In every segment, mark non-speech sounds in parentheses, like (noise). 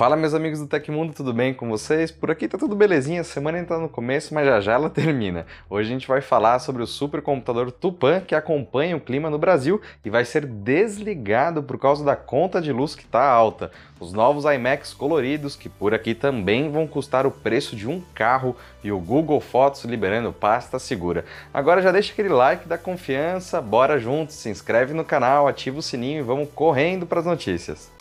Fala meus amigos do Tecmundo, tudo bem com vocês? Por aqui tá tudo belezinha, a semana ainda tá no começo, mas já já ela (laughs) termina. Hoje a gente vai falar sobre o supercomputador Tupan que acompanha o clima no Brasil e vai ser desligado por causa da conta de luz que tá alta. Os novos iMacs coloridos que por aqui também vão custar o preço de um carro e o Google Fotos liberando pasta segura. Agora já deixa aquele like da confiança, bora juntos, se inscreve no canal, ativa o sininho e vamos correndo para as notícias.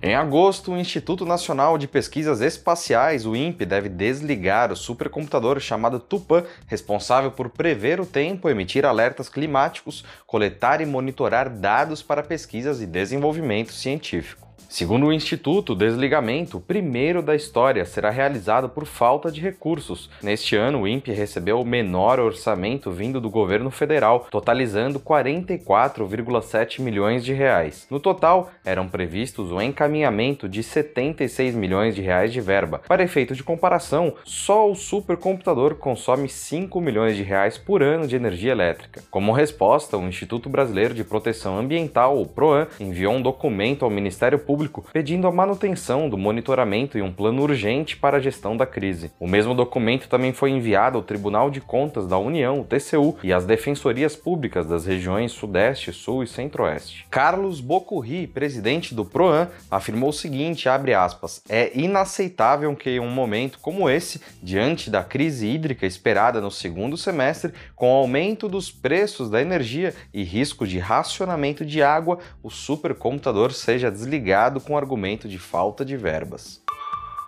Em agosto, o Instituto Nacional de Pesquisas Espaciais, o INPE, deve desligar o supercomputador chamado Tupan, responsável por prever o tempo, emitir alertas climáticos, coletar e monitorar dados para pesquisas e desenvolvimento científico. Segundo o Instituto, o desligamento, o primeiro da história, será realizado por falta de recursos. Neste ano, o INPE recebeu o menor orçamento vindo do governo federal, totalizando 44,7 milhões de reais. No total, eram previstos o encaminhamento de 76 milhões de reais de verba. Para efeito de comparação, só o supercomputador consome 5 milhões de reais por ano de energia elétrica. Como resposta, o Instituto Brasileiro de Proteção Ambiental, o PROAN, enviou um documento ao Ministério Público pedindo a manutenção do monitoramento e um plano urgente para a gestão da crise. O mesmo documento também foi enviado ao Tribunal de Contas da União, TCU, e às defensorias públicas das regiões Sudeste, Sul e Centro-Oeste. Carlos Bocurri, presidente do PROAN, afirmou o seguinte, aspas, é inaceitável que em um momento como esse, diante da crise hídrica esperada no segundo semestre, com aumento dos preços da energia e risco de racionamento de água, o supercomputador seja desligado com argumento de falta de verbas.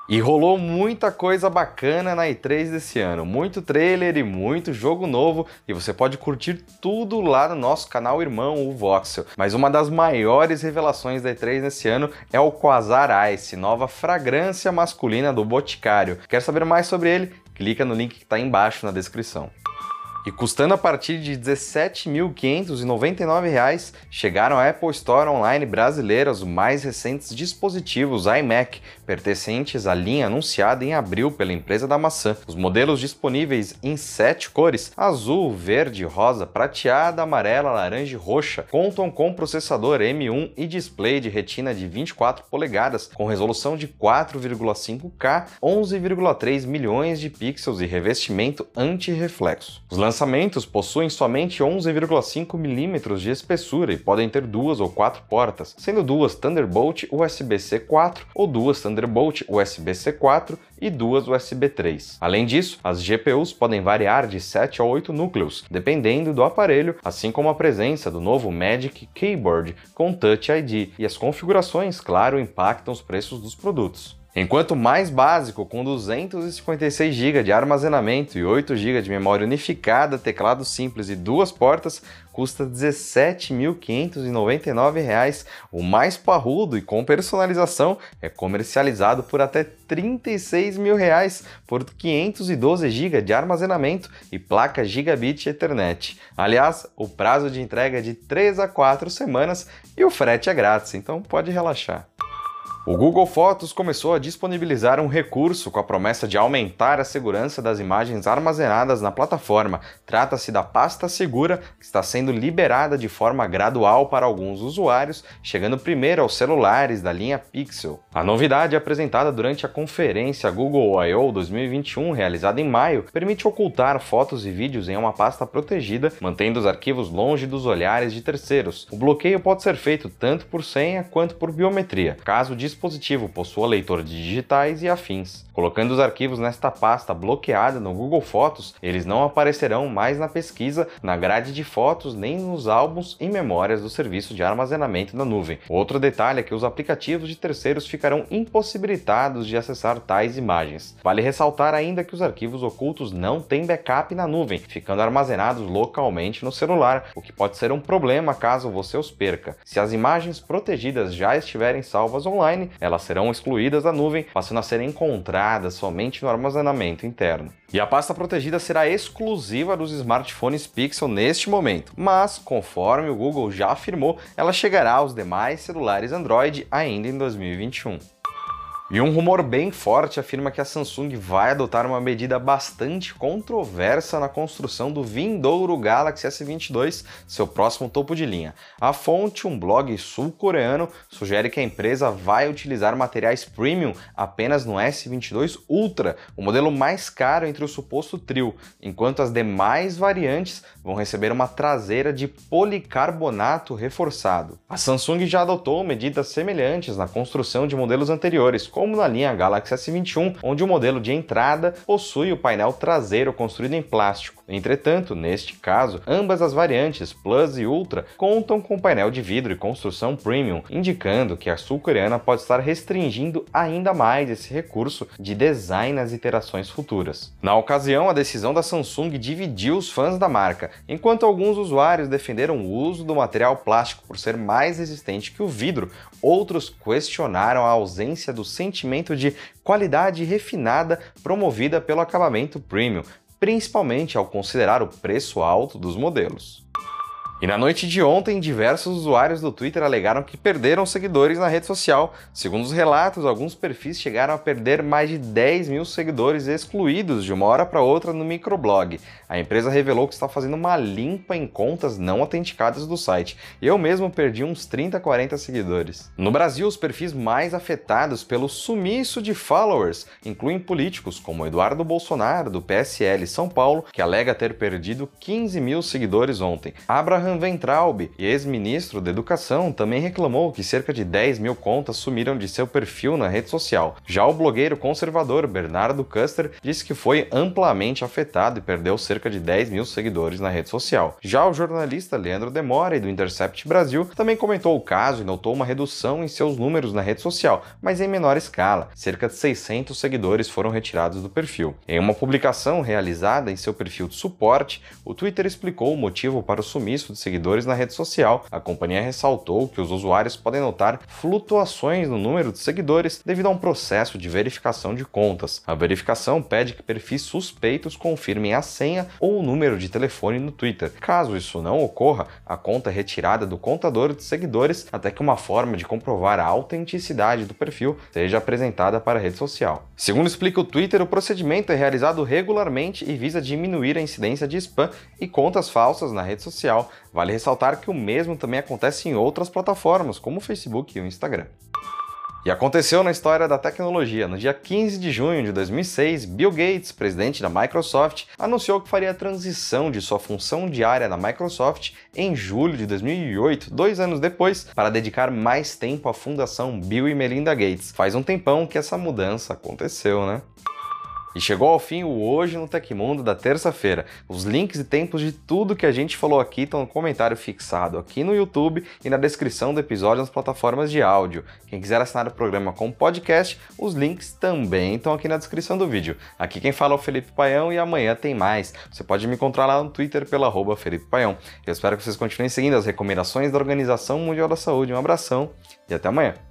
E rolou muita coisa bacana na E3 desse ano, muito trailer e muito jogo novo, e você pode curtir tudo lá no nosso canal irmão, o Voxel. Mas uma das maiores revelações da E3 nesse ano é o Quasar Ice, nova fragrância masculina do Boticário. Quer saber mais sobre ele? Clica no link que está embaixo na descrição. E custando a partir de R$ 17.599, chegaram à Apple Store Online brasileira os mais recentes dispositivos iMac, pertencentes à linha anunciada em abril pela empresa da maçã. Os modelos disponíveis em sete cores: azul, verde, rosa, prateada, amarela, laranja e roxa, contam com processador M1 e display de retina de 24 polegadas, com resolução de 4,5K, 11,3 milhões de pixels e revestimento anti-reflexo. Os lançamentos possuem somente 11,5 mm de espessura e podem ter duas ou quatro portas, sendo duas Thunderbolt USB-C 4 ou duas Thunderbolt USB-C 4 e duas USB 3. Além disso, as GPUs podem variar de 7 a 8 núcleos, dependendo do aparelho, assim como a presença do novo Magic Keyboard com Touch ID, e as configurações, claro, impactam os preços dos produtos. Enquanto mais básico, com 256 GB de armazenamento e 8 GB de memória unificada, teclado simples e duas portas, custa R$ 17.599. O mais parrudo e com personalização é comercializado por até 36 mil reais por 512 GB de armazenamento e placa Gigabit Ethernet. Aliás, o prazo de entrega é de 3 a 4 semanas e o frete é grátis, então pode relaxar. O Google Fotos começou a disponibilizar um recurso com a promessa de aumentar a segurança das imagens armazenadas na plataforma. Trata-se da pasta segura que está sendo liberada de forma gradual para alguns usuários, chegando primeiro aos celulares da linha Pixel. A novidade apresentada durante a conferência Google I.O. 2021, realizada em maio, permite ocultar fotos e vídeos em uma pasta protegida, mantendo os arquivos longe dos olhares de terceiros. O bloqueio pode ser feito tanto por senha quanto por biometria. Caso dispositivo possua leitor de digitais e afins. Colocando os arquivos nesta pasta bloqueada no Google Fotos, eles não aparecerão mais na pesquisa, na grade de fotos, nem nos álbuns e memórias do serviço de armazenamento da nuvem. Outro detalhe é que os aplicativos de terceiros ficarão impossibilitados de acessar tais imagens. Vale ressaltar ainda que os arquivos ocultos não têm backup na nuvem, ficando armazenados localmente no celular, o que pode ser um problema caso você os perca. Se as imagens protegidas já estiverem salvas online, elas serão excluídas da nuvem, passando a ser encontradas somente no armazenamento interno. E a pasta protegida será exclusiva dos smartphones Pixel neste momento, mas, conforme o Google já afirmou, ela chegará aos demais celulares Android ainda em 2021. E um rumor bem forte afirma que a Samsung vai adotar uma medida bastante controversa na construção do vindouro Galaxy S22, seu próximo topo de linha. A fonte, um blog sul-coreano, sugere que a empresa vai utilizar materiais premium apenas no S22 Ultra, o modelo mais caro entre o suposto trio, enquanto as demais variantes vão receber uma traseira de policarbonato reforçado. A Samsung já adotou medidas semelhantes na construção de modelos anteriores, como na linha Galaxy S21, onde o modelo de entrada possui o painel traseiro construído em plástico. Entretanto, neste caso, ambas as variantes Plus e Ultra contam com painel de vidro e construção premium, indicando que a sul-coreana pode estar restringindo ainda mais esse recurso de design nas iterações futuras. Na ocasião, a decisão da Samsung dividiu os fãs da marca, enquanto alguns usuários defenderam o uso do material plástico por ser mais resistente que o vidro, outros questionaram a ausência do sentimento de qualidade refinada promovida pelo acabamento premium, principalmente ao considerar o preço alto dos modelos. E na noite de ontem, diversos usuários do Twitter alegaram que perderam seguidores na rede social. Segundo os relatos, alguns perfis chegaram a perder mais de 10 mil seguidores excluídos de uma hora para outra no microblog. A empresa revelou que está fazendo uma limpa em contas não autenticadas do site. Eu mesmo perdi uns 30, 40 seguidores. No Brasil, os perfis mais afetados pelo sumiço de followers incluem políticos como Eduardo Bolsonaro, do PSL São Paulo, que alega ter perdido 15 mil seguidores ontem. Abraham Johann Weintraub, ex-ministro da Educação, também reclamou que cerca de 10 mil contas sumiram de seu perfil na rede social. Já o blogueiro conservador Bernardo Custer disse que foi amplamente afetado e perdeu cerca de 10 mil seguidores na rede social. Já o jornalista Leandro Demore, do Intercept Brasil, também comentou o caso e notou uma redução em seus números na rede social, mas em menor escala. Cerca de 600 seguidores foram retirados do perfil. Em uma publicação realizada em seu perfil de suporte, o Twitter explicou o motivo para o sumiço de seguidores na rede social. A companhia ressaltou que os usuários podem notar flutuações no número de seguidores devido a um processo de verificação de contas. A verificação pede que perfis suspeitos confirmem a senha ou o número de telefone no Twitter. Caso isso não ocorra, a conta é retirada do contador de seguidores até que uma forma de comprovar a autenticidade do perfil seja apresentada para a rede social. Segundo explica o Twitter, o procedimento é realizado regularmente e visa diminuir a incidência de spam e contas falsas na rede social, Vale ressaltar que o mesmo também acontece em outras plataformas, como o Facebook e o Instagram. E aconteceu na história da tecnologia. No dia 15 de junho de 2006, Bill Gates, presidente da Microsoft, anunciou que faria a transição de sua função diária na Microsoft em julho de 2008, dois anos depois, para dedicar mais tempo à fundação Bill e Melinda Gates. Faz um tempão que essa mudança aconteceu, né? E chegou ao fim o Hoje no Tecmundo da terça-feira. Os links e tempos de tudo que a gente falou aqui estão no comentário fixado aqui no YouTube e na descrição do episódio nas plataformas de áudio. Quem quiser assinar o programa com podcast, os links também estão aqui na descrição do vídeo. Aqui quem fala é o Felipe Paião e amanhã tem mais. Você pode me encontrar lá no Twitter pela arroba Felipe Paião. Eu espero que vocês continuem seguindo as recomendações da Organização Mundial da Saúde. Um abração e até amanhã.